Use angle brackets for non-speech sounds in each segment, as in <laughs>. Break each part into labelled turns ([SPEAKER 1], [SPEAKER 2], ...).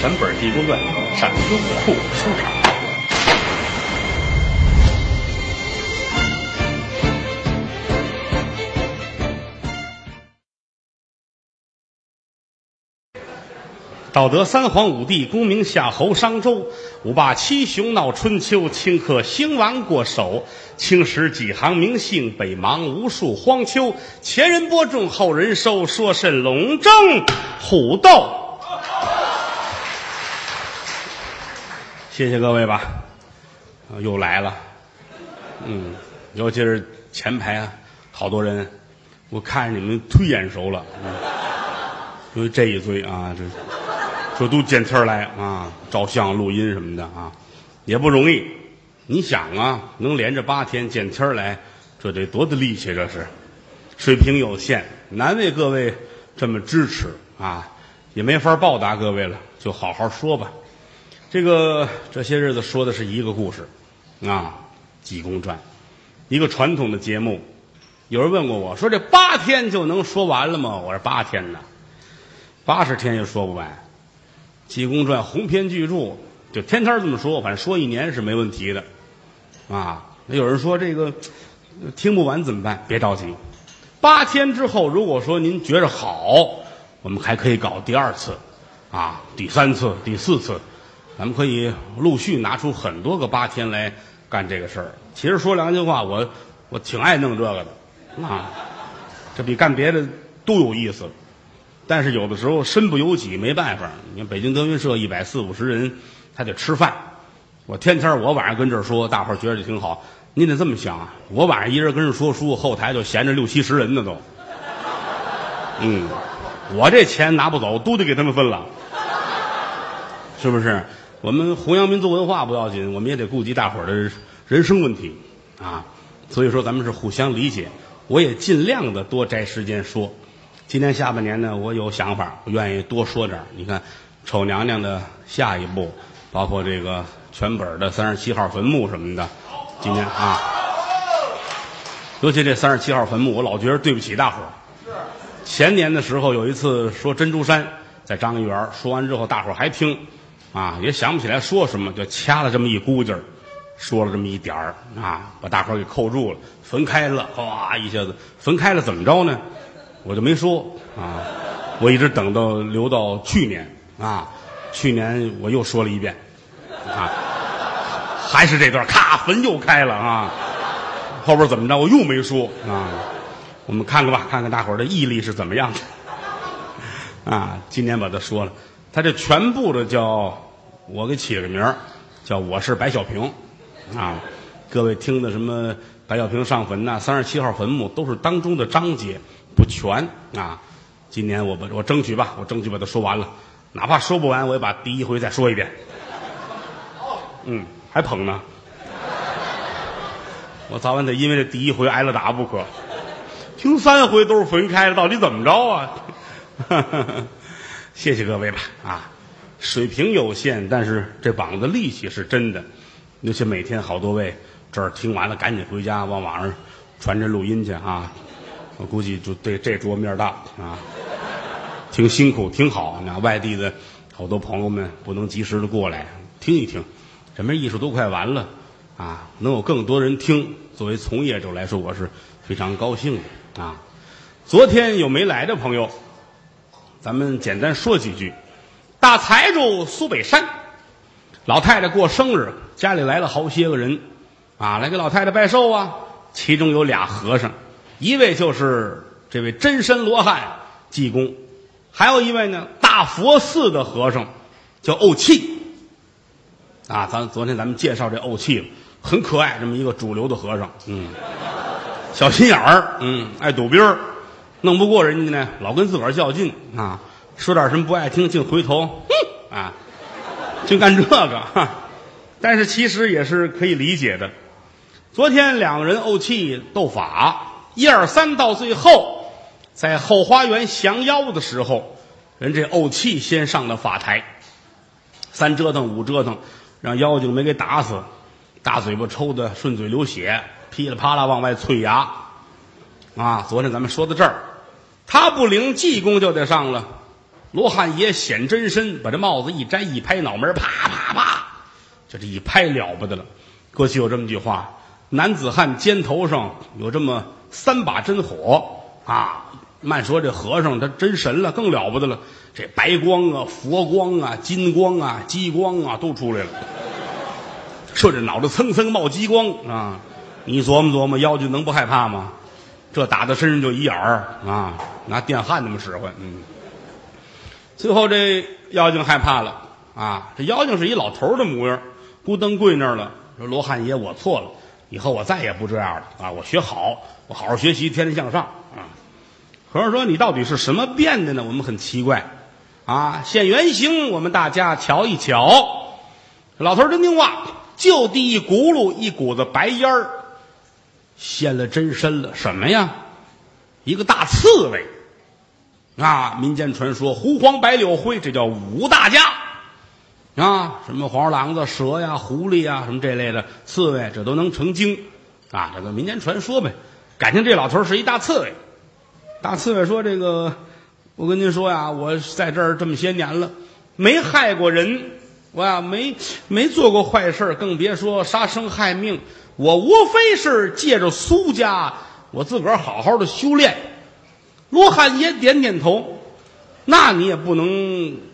[SPEAKER 1] 全本《济公传》上优酷收场。道德三皇五帝，功名夏侯商周，五霸七雄闹春秋，顷刻兴亡过手。青史几行名姓，北邙无数荒丘。前人播种，后人收，说甚龙争虎斗？谢谢各位吧，又来了，嗯，尤其是前排啊，好多人，我看着你们忒眼熟了，嗯因为这一堆啊，这。这都见天来啊，照相、录音什么的啊，也不容易。你想啊，能连着八天见天来，这得多大力气？这是水平有限，难为各位这么支持啊，也没法报答各位了，就好好说吧。这个这些日子说的是一个故事啊，《济公传》，一个传统的节目。有人问过我说：“这八天就能说完了吗？”我说：“八天呢，八十天也说不完。”《济公传》鸿篇巨著，就天天这么说，反正说一年是没问题的，啊。那有人说这个听不完怎么办？别着急，八天之后，如果说您觉着好，我们还可以搞第二次，啊，第三次、第四次，咱们可以陆续拿出很多个八天来干这个事儿。其实说良心话，我我挺爱弄这个的，啊，这比干别的都有意思。但是有的时候身不由己，没办法。你看北京德云社一百四五十人，他得吃饭。我天天我晚上跟这儿说，大伙儿觉得就挺好。你得这么想啊，我晚上一人跟这说书，后台就闲着六七十人呢都。嗯，我这钱拿不走，都得给他们分了，是不是？我们弘扬民族文化不要紧，我们也得顾及大伙儿的人生问题啊。所以说，咱们是互相理解。我也尽量的多摘时间说。今年下半年呢，我有想法，我愿意多说点你看，丑娘娘的下一步，包括这个全本的三十七号坟墓什么的，今年啊，尤其这三十七号坟墓，我老觉得对不起大伙儿。前年的时候有一次说珍珠山，在张一元说完之后，大伙儿还听，啊，也想不起来说什么，就掐了这么一估计儿，说了这么一点儿啊，把大伙儿给扣住了，坟开了，哗一下子坟开了，怎么着呢？我就没说啊，我一直等到留到去年啊，去年我又说了一遍啊，还是这段，咔，坟又开了啊，后边怎么着我又没说啊，我们看看吧，看看大伙儿的毅力是怎么样的 <laughs> 啊，今年把它说了，他这全部的叫我给起了个名儿，叫我是白小平啊，各位听的什么白小平上坟呐、三十七号坟墓都是当中的章节。不全啊！今年我把我争取吧，我争取把它说完了，哪怕说不完，我也把第一回再说一遍。嗯，还捧呢。我早晚得因为这第一回挨了打不可。听三回都是坟开了，到底怎么着啊？哈哈哈谢谢各位吧啊！水平有限，但是这膀子力气是真的。尤其每天好多位这儿听完了，赶紧回家往网上传这录音去啊！我估计就对这桌面大啊，挺辛苦，挺好。那外地的好多朋友们不能及时的过来听一听，这门艺术都快完了啊，能有更多人听，作为从业者来说，我是非常高兴的啊。昨天有没来的朋友，咱们简单说几句。大财主苏北山，老太太过生日，家里来了好些个人啊，来给老太太拜寿啊。其中有俩和尚。一位就是这位真身罗汉济公，还有一位呢，大佛寺的和尚叫怄气。啊，咱昨天咱们介绍这怄气了，很可爱，这么一个主流的和尚，嗯，小心眼儿，嗯，爱赌兵儿，弄不过人家呢，老跟自个儿较劲啊，说点什么不爱听，净回头，哼，啊，净干这个，哈，但是其实也是可以理解的。昨天两个人怄气斗法。一二三，到最后，在后花园降妖的时候，人这怄气先上了法台，三折腾五折腾，让妖精没给打死，大嘴巴抽的顺嘴流血，噼里啪啦往外啐牙，啊！昨天咱们说到这儿，他不领济公就得上了，罗汉爷显真身，把这帽子一摘，一拍脑门，啪啪啪，就这一拍了不得了。过去有这么句话：男子汉肩头上有这么三把真火啊。慢说这和尚他真神了，更了不得了。这白光啊，佛光啊，金光啊，激光啊，都出来了。顺着脑袋蹭蹭冒激光啊！你琢磨琢磨，妖精能不害怕吗？这打到身上就一眼儿啊，拿电焊那么使唤。嗯，最后这妖精害怕了啊！这妖精是一老头的模样，咕噔跪那儿了，说：“罗汉爷，我错了，以后我再也不这样了啊！我学好，我好好学习，天天向上啊！”和尚说：“你到底是什么变的呢？我们很奇怪啊！现原形，我们大家瞧一瞧。”老头真听话，就地一轱辘，一股子白烟儿。现了真身了，什么呀？一个大刺猬啊！民间传说胡黄白柳灰，这叫五大家啊！什么黄鼠狼子、蛇呀、狐狸呀，什么这类的刺猬，这都能成精啊！这个民间传说呗。感情这老头是一大刺猬。大刺猬说：“这个，我跟您说呀，我在这儿这么些年了，没害过人，我呀没没做过坏事，更别说杀生害命。”我无非是借着苏家，我自个儿好好的修炼。罗汉爷点点头，那你也不能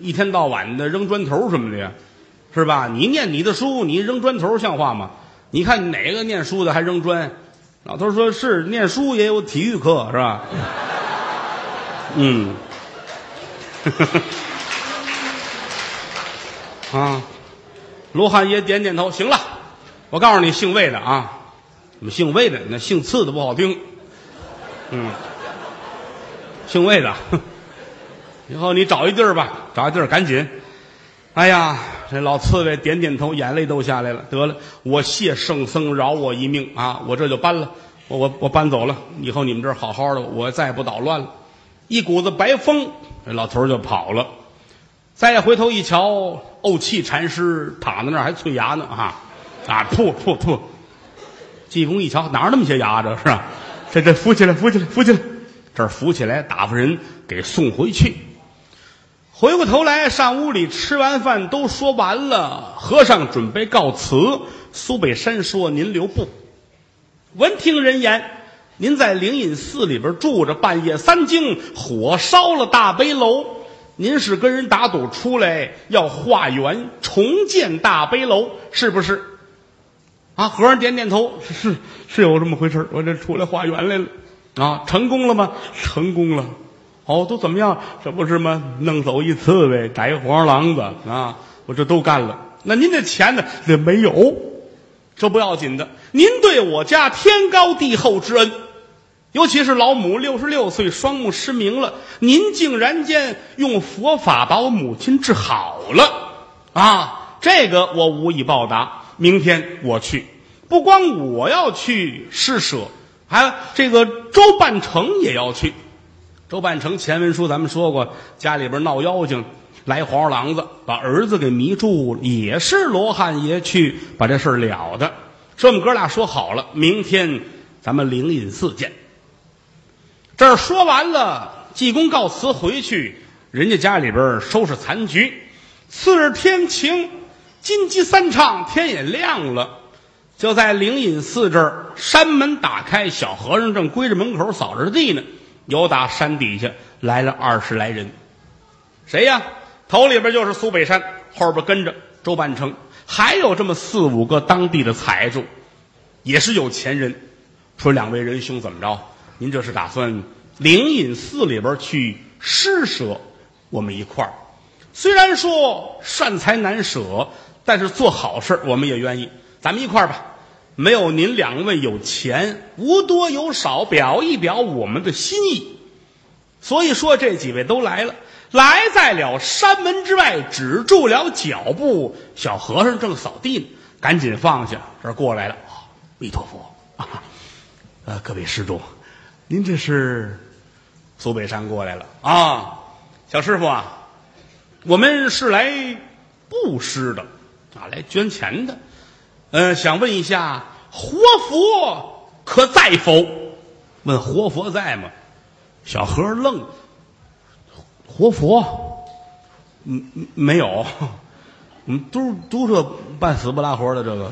[SPEAKER 1] 一天到晚的扔砖头什么的呀，是吧？你念你的书，你扔砖头像话吗？你看哪个念书的还扔砖？老头说是念书也有体育课，是吧？<laughs> 嗯，<laughs> 啊，罗汉爷点点头，行了。我告诉你，姓魏的啊，姓魏的，那姓次的不好听。嗯，姓魏的，<laughs> 以后你找一地儿吧，找一地儿赶紧。哎呀，这老刺猬点点头，眼泪都下来了。得了，我谢圣僧饶我一命啊！我这就搬了，我我我搬走了。以后你们这儿好好的，我再也不捣乱了。一股子白风，这老头就跑了。再回头一瞧，怄气禅师躺在那儿还啐牙呢啊！啊！噗噗噗！济公一瞧，哪儿那么些牙这是？这这扶起来，扶起来，扶起来！这儿扶起来，打发人给送回去。回过头来，上屋里吃完饭，都说完了。和尚准备告辞。苏北山说：“您留步。闻听人言，您在灵隐寺里边住着，半夜三更火烧了大悲楼。您是跟人打赌出来要化缘重建大悲楼，是不是？”啊，和尚点点头，是是有这么回事我这出来化缘来了，啊，成功了吗？成功了，哦，都怎么样？这不是吗？弄走一刺猬，逮一黄狼子啊，我这都干了。那您这钱呢？这没有，这不要紧的。您对我家天高地厚之恩，尤其是老母六十六岁双目失明了，您竟然间用佛法把我母亲治好了，啊，这个我无以报答。明天我去，不光我要去施舍，还这个周半成也要去。周半成前文书咱们说过，家里边闹妖精，来黄鼠狼子，把儿子给迷住了，也是罗汉爷去把这事儿了的。这么哥俩说好了，明天咱们灵隐寺见。这儿说完了，济公告辞回去，人家家里边收拾残局。次日天晴。金鸡三唱，天也亮了，就在灵隐寺这儿，山门打开，小和尚正归着门口扫着地呢。有打山底下来了二十来人，谁呀？头里边就是苏北山，后边跟着周半城，还有这么四五个当地的财主，也是有钱人。说两位仁兄怎么着？您这是打算灵隐寺里边去施舍？我们一块儿，虽然说善财难舍。但是做好事我们也愿意，咱们一块儿吧。没有您两位有钱，无多有少，表一表我们的心意。所以说这几位都来了，来在了山门之外，止住了脚步。小和尚正扫地呢，赶紧放下，这过来了。弥陀佛 <laughs> 啊！呃，各位施主，您这是苏北山过来了啊？小师傅啊，我们是来布施的。啊，来捐钱的，嗯，想问一下，活佛可在否？问活佛在吗？小和尚愣，活佛嗯，没有，我们都都是半死不拉活的这个，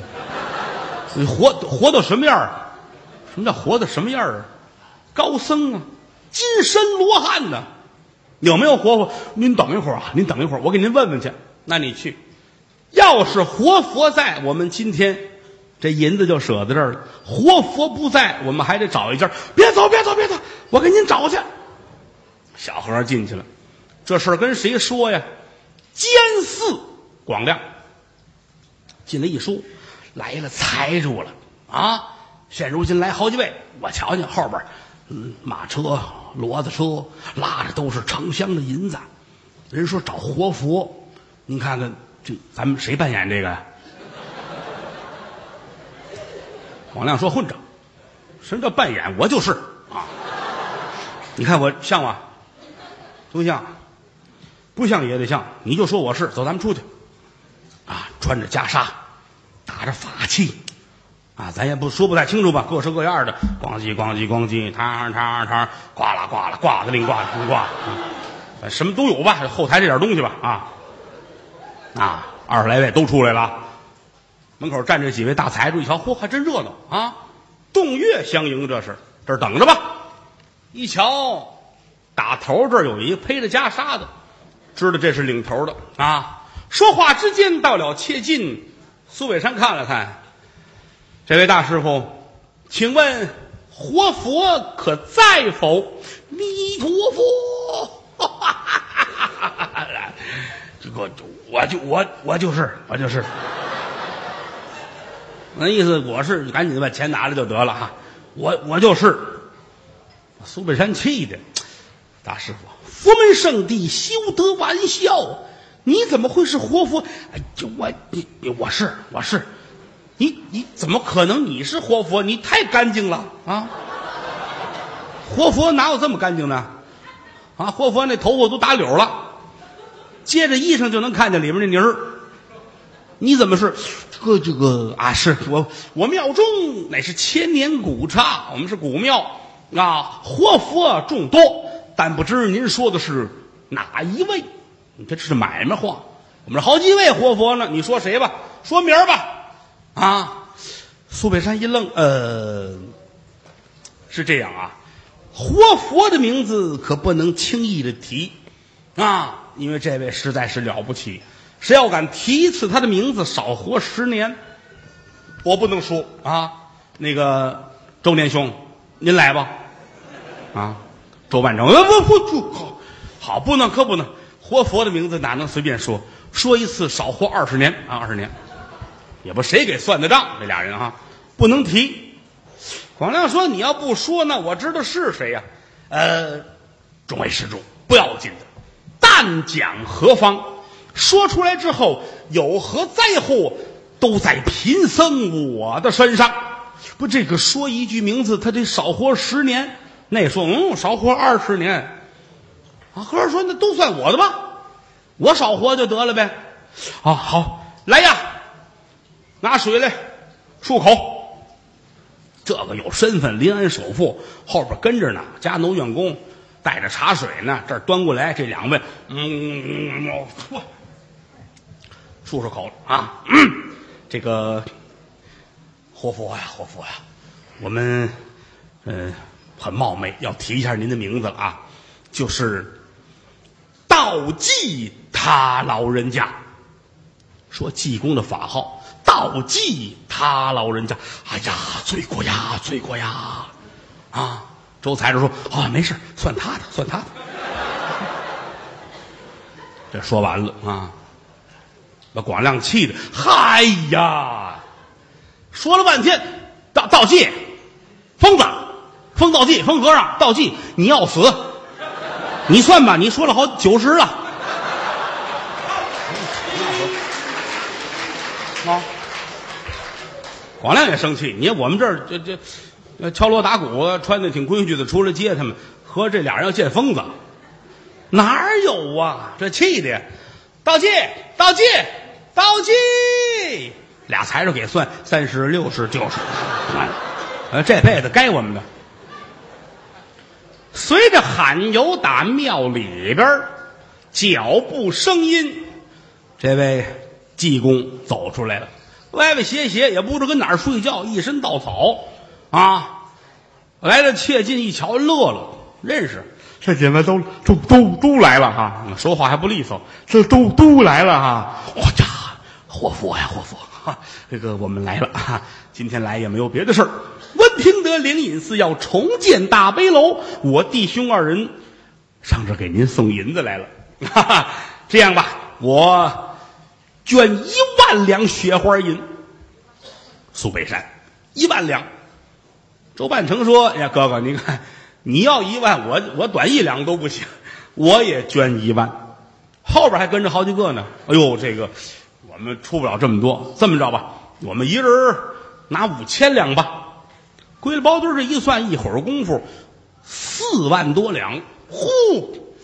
[SPEAKER 1] 活活到什么样儿？什么叫活到什么样啊？高僧啊，金身罗汉呢？有没有活佛？您等一会儿啊，您等一会儿，我给您问问去。那你去，要是活佛在，我们今天这银子就舍在这儿了；活佛不在，我们还得找一家。别走，别走，别走，我给您找去。小和尚进去了，这事儿跟谁说呀？监寺广亮进来一说，来了财主了啊！现如今来好几位，我瞧见后边，嗯，马车、骡子车拉着都是成箱的银子。人说找活佛，您看看这咱们谁扮演这个呀？广亮说混账，什么叫扮演？我就是啊！你看我像吗？不像，不像也得像。你就说我是，走，咱们出去。啊，穿着袈裟，打着法器，啊，咱也不说不太清楚吧，各式各样的，咣叽咣叽咣叽，嘡嘡嘡，呱啦呱啦，呱的灵呱灵呱，啊，什么都有吧，后台这点东西吧，啊，啊，二十来位都出来了，门口站着几位大财主，一瞧，嚯，还真热闹啊，动乐相迎，这是这儿等着吧，一瞧。打头这儿有一个披着袈裟的，知道这是领头的啊。说话之间到了切近，苏北山看了看，这位大师傅，请问活佛可在否？弥陀佛！我我就我我就是我就是，<laughs> 那意思我是赶紧把钱拿来就得了哈。我我就是，苏北山气的。大师傅，佛门圣地，休得玩笑！你怎么会是活佛？哎，就我你我是我是，你你怎么可能你是活佛？你太干净了啊！活佛哪有这么干净呢？啊，活佛那头发都打绺了，接着衣裳就能看见里面那泥儿。你怎么是这个这个啊？是我我庙中乃是千年古刹，我们是古庙啊，活佛众多。但不知您说的是哪一位？你这是买卖话。我们这好几位活佛呢，你说谁吧？说名儿吧。啊，苏北山一愣，呃，是这样啊，活佛的名字可不能轻易的提啊，因为这位实在是了不起，谁要敢提一次他的名字，少活十年。我不能说啊，那个周年兄，您来吧。啊。周万成，呃不不不，好，好不能可不能，活佛的名字哪能随便说？说一次少活二十年啊，二十年，也不谁给算的账，这俩人哈不能提。广亮说：“你要不说，那我知道是谁呀、呃，众位施主不要紧的，但讲何方？说出来之后有何灾祸，都在贫僧我的身上。不，这个说一句名字，他得少活十年。”那说嗯，少活二十年，啊，和尚说那都算我的吧，我少活就得了呗。啊，好，来呀，拿水来漱口。这个有身份，临安首富，后边跟着呢，家奴员工带着茶水呢，这儿端过来，这两位，嗯，嚯，漱漱口啊，嗯，这个活佛呀，活佛呀，我们，嗯。很冒昧，要提一下您的名字了啊，就是道济他老人家。说济公的法号，道济他老人家。哎呀，罪过呀，罪过呀！啊，周财主说啊，没事，算他的，算他的。这说完了啊，把广亮气的，嗨呀！说了半天，道道济，疯子。疯道济，疯和尚，道济，你要死！你算吧，你说了好九十了。啊！广亮也生气，你看我们这儿这这敲锣打鼓，穿的挺规矩的，出来接他们，和这俩人要见疯子，哪有啊？这气的，道济，道济，道济，俩财主给算三十六十九十，呃，这辈子该我们的。随着喊油打庙里边脚步声音，这位济公走出来了，歪歪斜斜，也不知跟哪儿睡觉，一身稻草啊。来了，切近一瞧，乐了，认识。
[SPEAKER 2] 这姐妹都都都都来了哈，
[SPEAKER 1] 说话还不利索。
[SPEAKER 2] 这都都来了哈。
[SPEAKER 1] 我家活佛呀，活佛！哈，这个我们来了哈，今天来也没有别的事儿。闻听得灵隐寺要重建大悲楼，我弟兄二人上这给您送银子来了。哈哈，这样吧，我捐一万两雪花银。苏北山一万两。周半成说：“呀，哥哥，你看，你要一万，我我短一两都不行，我也捐一万。后边还跟着好几个呢。哎呦，这个我们出不了这么多，这么着吧，我们一人拿五千两吧。归了包堆这一算，一会儿功夫四万多两。呼，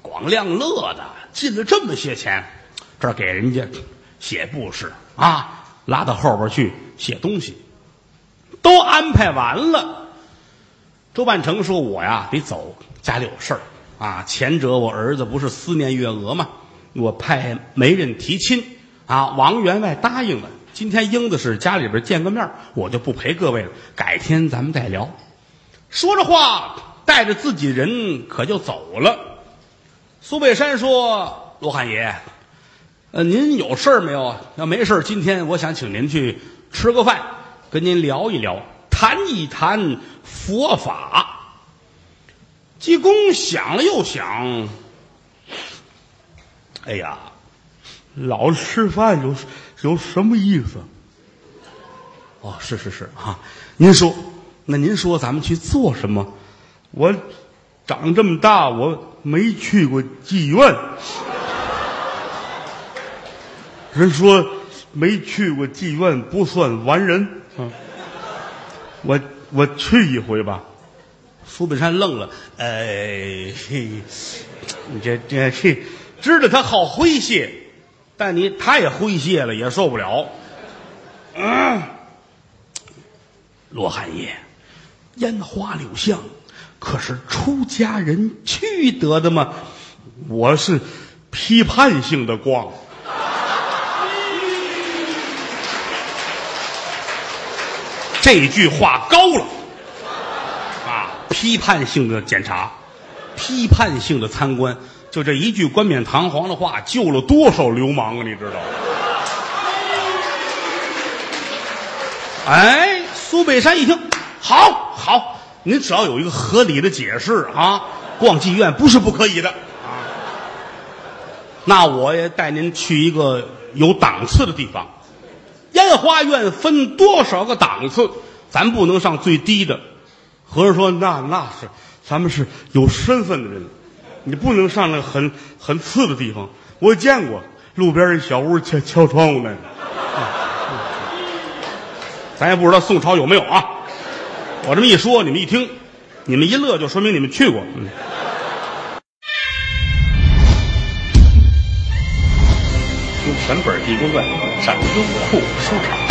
[SPEAKER 1] 广亮乐的进了这么些钱，这给人家写布施啊，拉到后边去写东西。”都安排完了，周半成说：“我呀得走，家里有事儿啊。前者我儿子不是思念月娥吗？我派媒人提亲啊。王员外答应了。今天英子是家里边见个面，我就不陪各位了。改天咱们再聊。”说着话，带着自己人可就走了。苏北山说：“罗汉爷，呃，您有事儿没有？要没事儿，今天我想请您去吃个饭。”跟您聊一聊，谈一谈佛法。济公想了又想，哎呀，
[SPEAKER 2] 老吃饭有有什么意思？
[SPEAKER 1] 哦，是是是啊，您说，那您说咱们去做什么？
[SPEAKER 2] 我长这么大，我没去过妓院。人说没去过妓院不算完人。嗯，我我去一回吧。
[SPEAKER 1] 苏本山愣了，哎，你这这这，知道他好诙谐，但你他也诙谐了，也受不了。嗯，罗汉爷，烟花柳巷可是出家人去得的吗？
[SPEAKER 2] 我是批判性的逛。
[SPEAKER 1] 这句话高了，啊！批判性的检查，批判性的参观，就这一句冠冕堂皇的话，救了多少流氓啊！你知道？哎，苏北山一听，好好，您只要有一个合理的解释啊，逛妓院不是不可以的啊。那我也带您去一个有档次的地方。莲花院分多少个档次？咱不能上最低的。和尚说：“那那是，咱们是有身份的人，你不能上那很很次的地方。我见过路边一小屋敲敲窗户那个，咱也不知道宋朝有没有啊。我这么一说，你们一听，你们一乐，就说明你们去过。”嗯。
[SPEAKER 3] 全本《地宫传》上优酷书场。